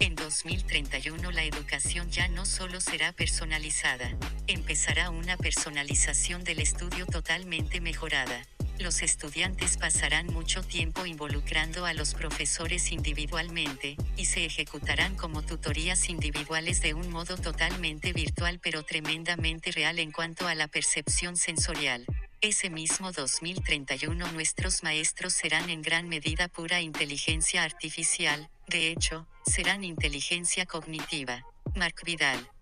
En 2031 la educación ya no solo será personalizada, empezará una personalización del estudio totalmente mejorada. Los estudiantes pasarán mucho tiempo involucrando a los profesores individualmente, y se ejecutarán como tutorías individuales de un modo totalmente virtual pero tremendamente real en cuanto a la percepción sensorial. Ese mismo 2031 nuestros maestros serán en gran medida pura inteligencia artificial, de hecho, serán inteligencia cognitiva. Mark Vidal.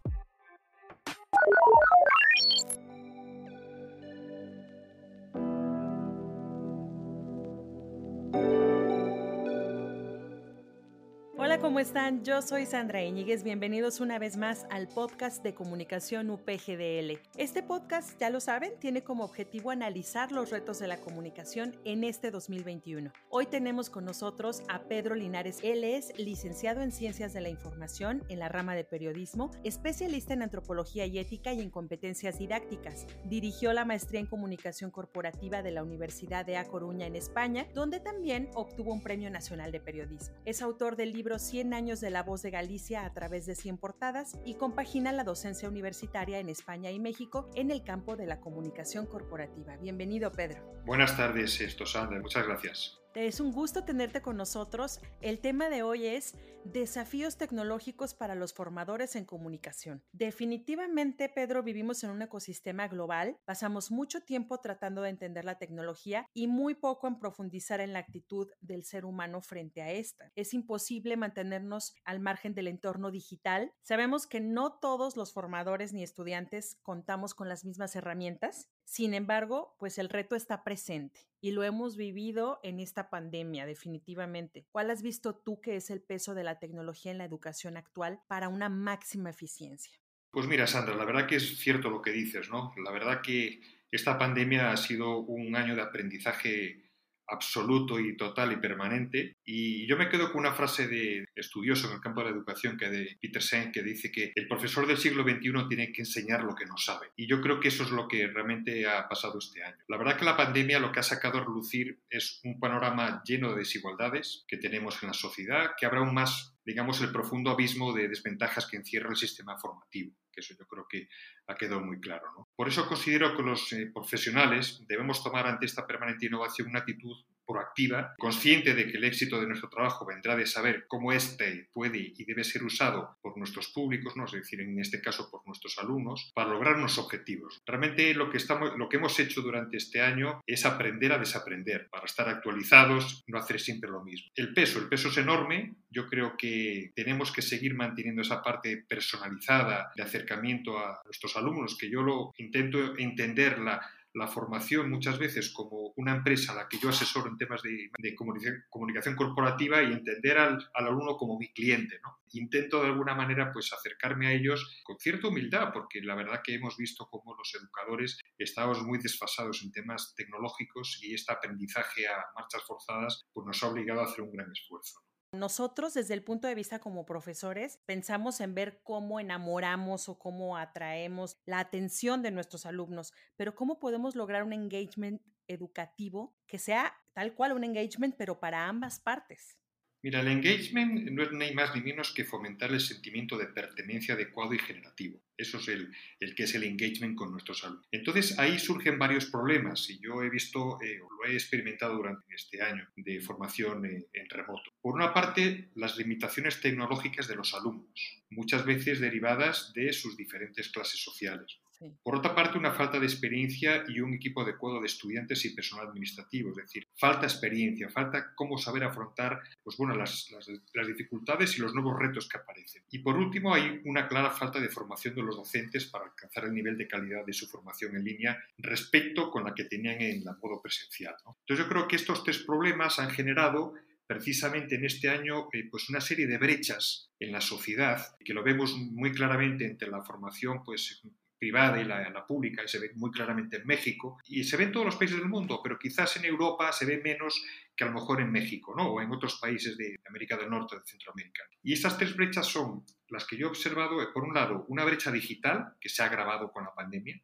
¿Cómo están? Yo soy Sandra Iñiguez. Bienvenidos una vez más al podcast de comunicación UPGDL. Este podcast, ya lo saben, tiene como objetivo analizar los retos de la comunicación en este 2021. Hoy tenemos con nosotros a Pedro Linares. Él es licenciado en Ciencias de la Información en la rama de periodismo, especialista en antropología y ética y en competencias didácticas. Dirigió la maestría en comunicación corporativa de la Universidad de A Coruña en España, donde también obtuvo un premio nacional de periodismo. Es autor del libro 100 años de La Voz de Galicia a través de 100 portadas y compagina la docencia universitaria en España y México en el campo de la comunicación corporativa. Bienvenido, Pedro. Buenas tardes, esto Sandra. Muchas gracias. Es un gusto tenerte con nosotros. El tema de hoy es desafíos tecnológicos para los formadores en comunicación. Definitivamente, Pedro, vivimos en un ecosistema global, pasamos mucho tiempo tratando de entender la tecnología y muy poco en profundizar en la actitud del ser humano frente a esta. Es imposible mantenernos al margen del entorno digital. Sabemos que no todos los formadores ni estudiantes contamos con las mismas herramientas. Sin embargo, pues el reto está presente y lo hemos vivido en esta pandemia, definitivamente. ¿Cuál has visto tú que es el peso de la tecnología en la educación actual para una máxima eficiencia? Pues mira, Sandra, la verdad que es cierto lo que dices, ¿no? La verdad que esta pandemia ha sido un año de aprendizaje absoluto y total y permanente. Y yo me quedo con una frase de estudioso en el campo de la educación, que de Peter Sen, que dice que el profesor del siglo XXI tiene que enseñar lo que no sabe. Y yo creo que eso es lo que realmente ha pasado este año. La verdad que la pandemia lo que ha sacado a relucir es un panorama lleno de desigualdades que tenemos en la sociedad, que habrá aún más, digamos, el profundo abismo de desventajas que encierra el sistema formativo que eso yo creo que ha quedado muy claro. ¿no? Por eso considero que los eh, profesionales debemos tomar ante esta permanente innovación una actitud proactiva, consciente de que el éxito de nuestro trabajo vendrá de saber cómo éste puede y debe ser usado por nuestros públicos, ¿no? es decir, en este caso por nuestros alumnos, para lograr nuestros objetivos. Realmente lo que, estamos, lo que hemos hecho durante este año es aprender a desaprender, para estar actualizados, no hacer siempre lo mismo. El peso, el peso es enorme, yo creo que tenemos que seguir manteniendo esa parte personalizada de acercamiento a nuestros alumnos, que yo lo intento entenderla la formación muchas veces como una empresa a la que yo asesoro en temas de, comunicación, corporativa y entender al, alumno como mi cliente. ¿no? Intento de alguna manera pues acercarme a ellos con cierta humildad, porque la verdad que hemos visto cómo los educadores estamos muy desfasados en temas tecnológicos y este aprendizaje a marchas forzadas pues nos ha obligado a hacer un gran esfuerzo. Nosotros, desde el punto de vista como profesores, pensamos en ver cómo enamoramos o cómo atraemos la atención de nuestros alumnos, pero cómo podemos lograr un engagement educativo que sea tal cual un engagement, pero para ambas partes. Mira, el engagement no es ni más ni menos que fomentar el sentimiento de pertenencia adecuado y generativo. Eso es el, el que es el engagement con nuestros alumnos. Entonces ahí surgen varios problemas y yo he visto, eh, lo he experimentado durante este año de formación eh, en remoto. Por una parte, las limitaciones tecnológicas de los alumnos, muchas veces derivadas de sus diferentes clases sociales. Por otra parte, una falta de experiencia y un equipo adecuado de estudiantes y personal administrativo, es decir, falta experiencia, falta cómo saber afrontar pues, bueno, las, las, dificultades y los nuevos retos que aparecen. Y por último, hay una clara falta de formación de los docentes para alcanzar el nivel de calidad de su formación en línea respecto con la que tenían en el modo presencial. Entonces, yo creo que estos tres problemas han generado precisamente en este año eh, pues una serie de brechas en la sociedad que lo vemos muy claramente entre la formación pues privada y la, pública, y se ve muy claramente en México, y se ve en todos los países del mundo, pero quizás en Europa se ve menos que a lo mejor en México, ¿no? o en otros países de América del Norte de Centroamérica. Y estas tres brechas son las que yo he observado, eh, por un lado, una brecha digital que se ha agravado con la pandemia,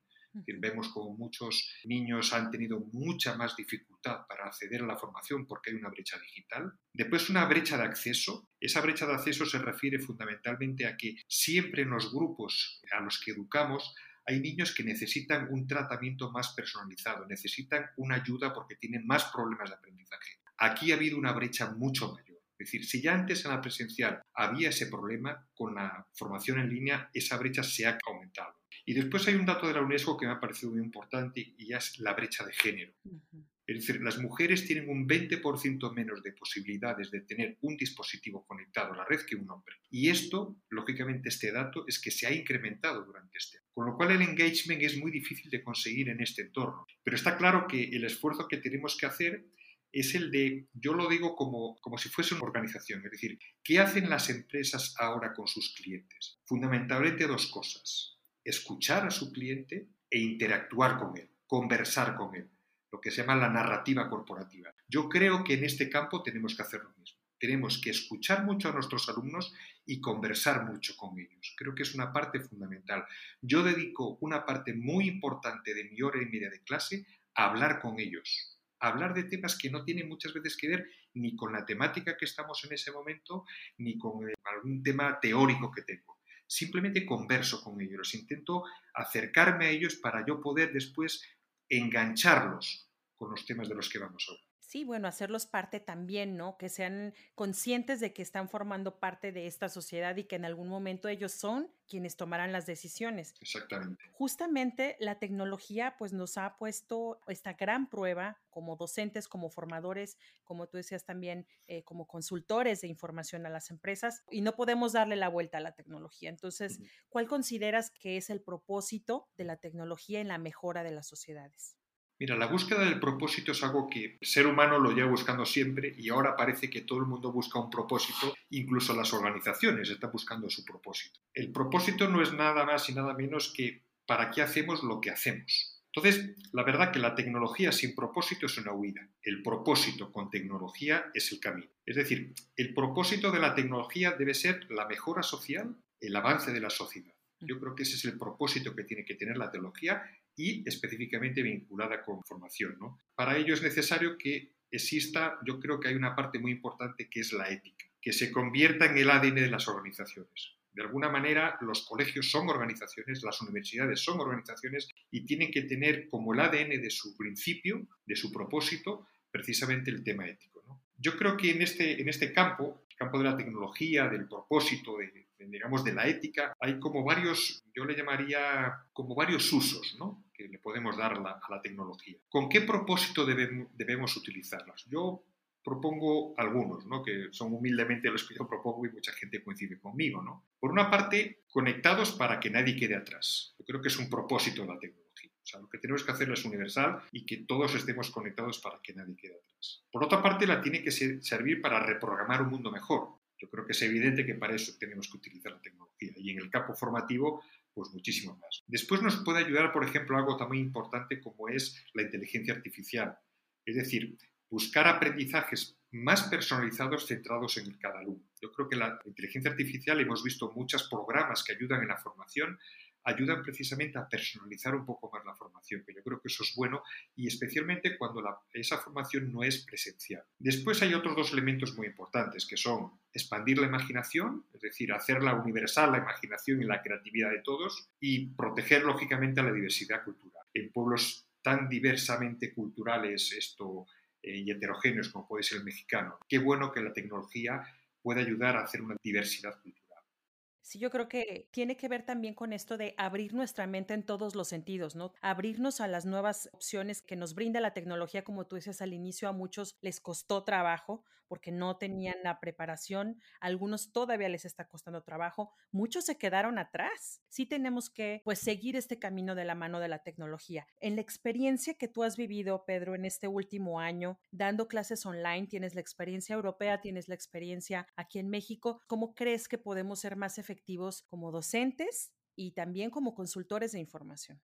vemos como muchos niños han tenido mucha más dificultad para acceder a la formación porque hay una brecha digital. Después una brecha de acceso. Esa brecha de acceso se refiere fundamentalmente a que siempre en los grupos a los que educamos hay niños que necesitan un tratamiento más personalizado, necesitan una ayuda porque tienen más problemas de aprendizaje. Aquí ha habido una brecha mucho mayor. Es decir, si ya antes en la presencial había ese problema, con la formación en línea esa brecha se ha aumentado. Y después hay un dato de la UNESCO que me ha parecido muy importante y ya es la brecha de género. Es decir, las mujeres tienen un 20% menos de posibilidades de tener un dispositivo conectado a la red que un hombre. Y esto, lógicamente, este dato es que se ha incrementado durante este año. Con lo cual el engagement es muy difícil de conseguir en este entorno. Pero está claro que el esfuerzo que tenemos que hacer es el de, yo lo digo como, como si fuese una organización, es decir, ¿qué hacen las empresas ahora con sus clientes? Fundamentalmente dos cosas, escuchar a su cliente e interactuar con él, conversar con él lo que se llama la narrativa corporativa. Yo creo que en este campo tenemos que hacer lo mismo. Tenemos que escuchar mucho a nuestros alumnos y conversar mucho con ellos. Creo que es una parte fundamental. Yo dedico una parte muy importante de mi hora y media de clase a hablar con ellos, a hablar de temas que no tienen muchas veces que ver ni con la temática que estamos en ese momento, ni con eh, algún tema teórico que tengo. Simplemente converso con ellos, intento acercarme a ellos para yo poder después engancharlos con los temas de los que vamos a hablar. Sí, bueno, hacerlos parte también, ¿no? Que sean conscientes de que están formando parte de esta sociedad y que en algún momento ellos son quienes tomarán las decisiones. Exactamente. Justamente la tecnología pues nos ha puesto esta gran prueba como docentes, como formadores, como tú decías también, eh, como consultores de información a las empresas y no podemos darle la vuelta a la tecnología. Entonces, ¿cuál consideras que es el propósito de la tecnología en la mejora de las sociedades? Mira, la búsqueda del propósito es algo que el ser humano lo lleva buscando siempre y ahora parece que todo el mundo busca un propósito, incluso las organizaciones están buscando su propósito. El propósito no es nada más y nada menos que para qué hacemos lo que hacemos. Entonces, la verdad que la tecnología sin propósito es una huida. El propósito con tecnología es el camino. Es decir, el propósito de la tecnología debe ser la mejora social, el avance de la sociedad. Yo creo que ese es el propósito que tiene que tener la tecnología y específicamente vinculada con formación. ¿no? Para ello es necesario que exista, yo creo que hay una parte muy importante que es la ética, que se convierta en el ADN de las organizaciones. De alguna manera, los colegios son organizaciones, las universidades son organizaciones y tienen que tener como el ADN de su principio, de su propósito, precisamente el tema ético. Yo creo que en este, en este campo, el campo de la tecnología, del propósito, de, digamos, de la ética, hay como varios, yo le llamaría como varios usos, ¿no? Podemos dar a la tecnología. ¿Con qué propósito debemos, utilizarlas? Yo propongo algunos, ¿no? que son humildemente los que yo propongo y mucha gente coincide conmigo. ¿no? Por una parte, conectados para que nadie quede atrás. Yo creo que es un propósito de la tecnología. O sea, lo que tenemos que hacer es universal y que todos estemos conectados para que nadie quede atrás. Por otra parte, la tiene que servir para reprogramar un mundo mejor. Yo creo que es evidente que para eso tenemos que utilizar la tecnología y en el campo formativo, pues muchísimo más. Después nos puede ayudar, por ejemplo, algo también importante como es la inteligencia artificial. Es decir, buscar aprendizajes más personalizados centrados en cada alumno. Yo creo que la inteligencia artificial, hemos visto muchos programas que ayudan en la formación, ayudan precisamente a personalizar un poco más la formación, que yo creo que eso es bueno y especialmente cuando esa formación no es presencial. Después hay otros dos elementos muy importantes que son expandir la imaginación, es decir, hacerla universal la imaginación y la creatividad de todos y proteger lógicamente a la diversidad cultural. En pueblos tan diversamente culturales esto, eh, y heterogéneos como puede ser el mexicano, qué bueno que la tecnología pueda ayudar a hacer una diversidad cultural. Sí, yo creo que tiene que ver también con esto de abrir nuestra mente en todos los sentidos, ¿no? Abrirnos a las nuevas opciones que nos brinda la tecnología, como tú dices al inicio, a muchos les costó trabajo porque no tenían la preparación, algunos todavía les está costando trabajo, muchos se quedaron atrás. Sí tenemos que pues seguir este camino de la mano de la tecnología. En la experiencia que tú has vivido, Pedro, en este último año, dando clases online, tienes la experiencia europea, tienes la experiencia aquí en México, ¿cómo crees que podemos ser más efectivos como docentes y también como consultores de información?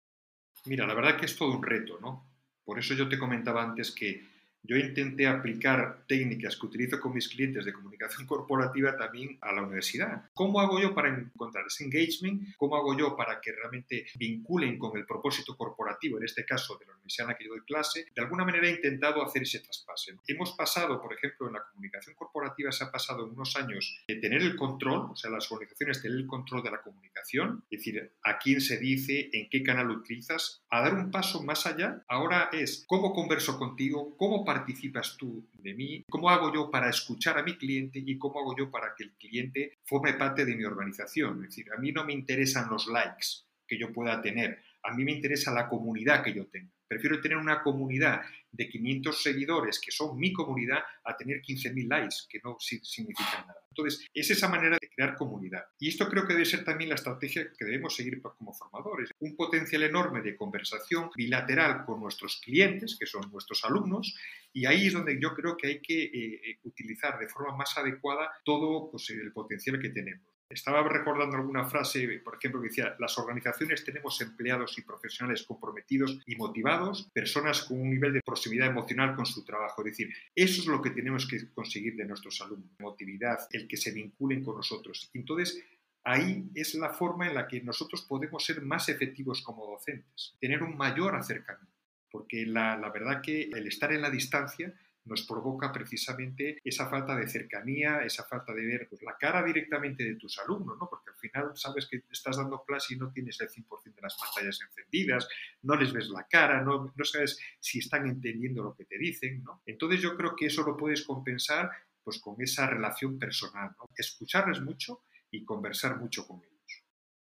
Mira, la verdad que es todo un reto, ¿no? Por eso yo te comentaba antes que yo intenté aplicar técnicas que utilizo con mis clientes de comunicación corporativa también a la universidad. ¿Cómo hago yo para encontrar ese engagement? ¿Cómo hago yo para que realmente vinculen con el propósito corporativo? en este caso de la universidad en la que yo doy clase, de alguna manera he intentado hacer ese traspase. Hemos pasado, por ejemplo, en la comunicación corporativa se ha pasado unos años de tener el control, o sea, las organizaciones tener el control de la comunicación, es decir, a quién se dice, en qué canal utilizas, a dar un paso más allá. Ahora es cómo converso contigo, cómo participas tú de mí, cómo hago yo para escuchar a mi cliente y cómo hago yo para que el cliente forme parte de mi organización. Es decir, a mí no me interesan los likes que yo pueda tener, a mí me interesa la comunidad que yo tenga. Prefiero tener una comunidad de 500 seguidores, que son mi comunidad, a tener 15.000 likes, que no significan nada. Entonces, es esa manera de crear comunidad. Y esto creo que debe ser también la estrategia que debemos seguir como formadores. Un potencial enorme de conversación bilateral con nuestros clientes, que son nuestros alumnos, y ahí es donde yo creo que hay que eh, eh, utilizar de forma más adecuada todo pues, el potencial que tenemos. Estaba recordando alguna frase, por ejemplo, que decía, las organizaciones tenemos empleados y profesionales comprometidos y motivados, personas con un nivel de proximidad emocional con su trabajo. Es decir, eso es lo que tenemos que conseguir de nuestros alumnos, motividad, el que se vinculen con nosotros. Entonces, ahí es la forma en la que nosotros podemos ser más efectivos como docentes, tener un mayor acercamiento. Porque la, la verdad que el estar en la distancia nos provoca precisamente esa falta de cercanía, esa falta de ver pues, la cara directamente de tus alumnos, ¿no? porque al final sabes que estás dando clase y no tienes el 100% de las pantallas encendidas, no les ves la cara, no, sabes si están entendiendo lo que te dicen. ¿no? Entonces yo creo que eso lo puedes compensar pues, con esa relación personal, ¿no? escucharles mucho y conversar mucho con ellos.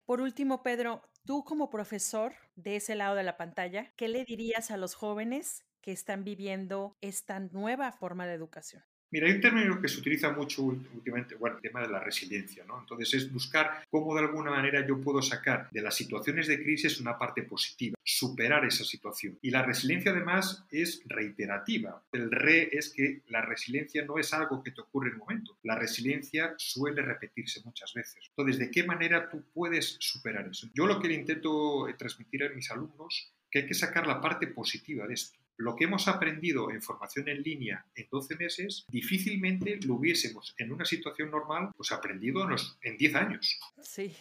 Por último, Pedro, tú como profesor de ese lado de la pantalla, ¿qué le dirías a los jóvenes que están viviendo esta nueva forma de educación? Mira, hay un término que se utiliza mucho últimamente, bueno, el tema de la resiliencia, ¿no? Entonces es buscar cómo de alguna manera yo puedo sacar de las situaciones de crisis una parte positiva, superar esa situación. Y la resiliencia además es reiterativa. El re es que la resiliencia no es algo que te ocurre en un momento. La resiliencia suele repetirse muchas veces. Entonces, ¿de qué manera tú puedes superar eso? Yo lo que intento transmitir a mis alumnos que hay que sacar la parte positiva de esto lo que hemos aprendido en formación en línea en 12 meses, difícilmente lo hubiésemos en una situación normal pues aprendido en, en 10 años. Sí.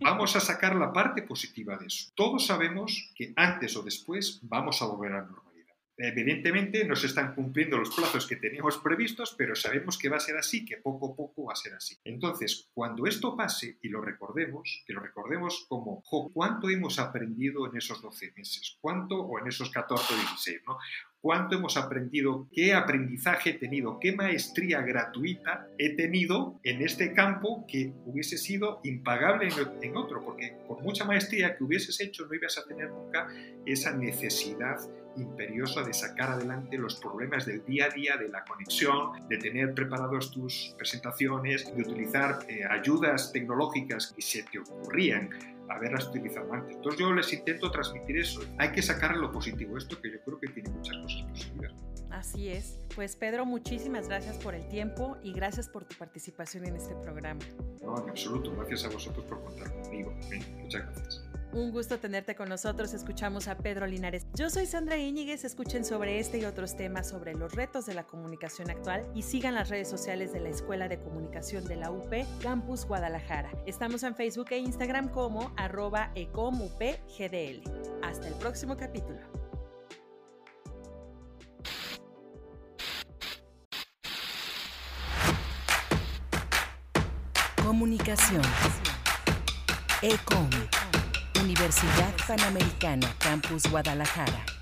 Vamos a sacar la parte positiva de eso. Todos sabemos que antes o después vamos a volver a la normalidad. Evidentemente no se están cumpliendo los plazos que teníamos previstos, pero sabemos que va a ser así, que poco a poco va a ser así. Entonces, cuando esto pase y lo recordemos, que lo recordemos como, ¿cuánto hemos aprendido en esos 12 meses? ¿Cuánto o en esos 14 o 16? ¿no? cuánto hemos aprendido, qué aprendizaje he tenido, qué maestría gratuita he tenido en este campo que hubiese sido impagable en, otro, porque por mucha maestría que hubieses hecho no ibas a tener nunca esa necesidad imperiosa de sacar adelante los problemas del día a día, de la conexión, de tener preparados tus presentaciones, de utilizar eh, ayudas tecnológicas que se te ocurrían haberlas utilizado antes. Entonces yo les intento transmitir eso. Hay que sacar lo positivo, esto que yo creo que tiene muchas cosas positivas. Así es. Pues Pedro, muchísimas gracias por el tiempo y gracias por tu participación en este programa. No, en absoluto. Gracias a vosotros por contar conmigo. Muchas gracias. Un gusto tenerte con nosotros. Escuchamos a Pedro Linares. Yo soy Sandra Íñiguez. Escuchen sobre este y otros temas sobre los retos de la comunicación actual y sigan las redes sociales de la Escuela de Comunicación de la UP Campus Guadalajara. Estamos en Facebook e Instagram como arroba ecomupgdl. Hasta el próximo capítulo. Comunicación. ECOM. Universidad Panamericana, Campus Guadalajara.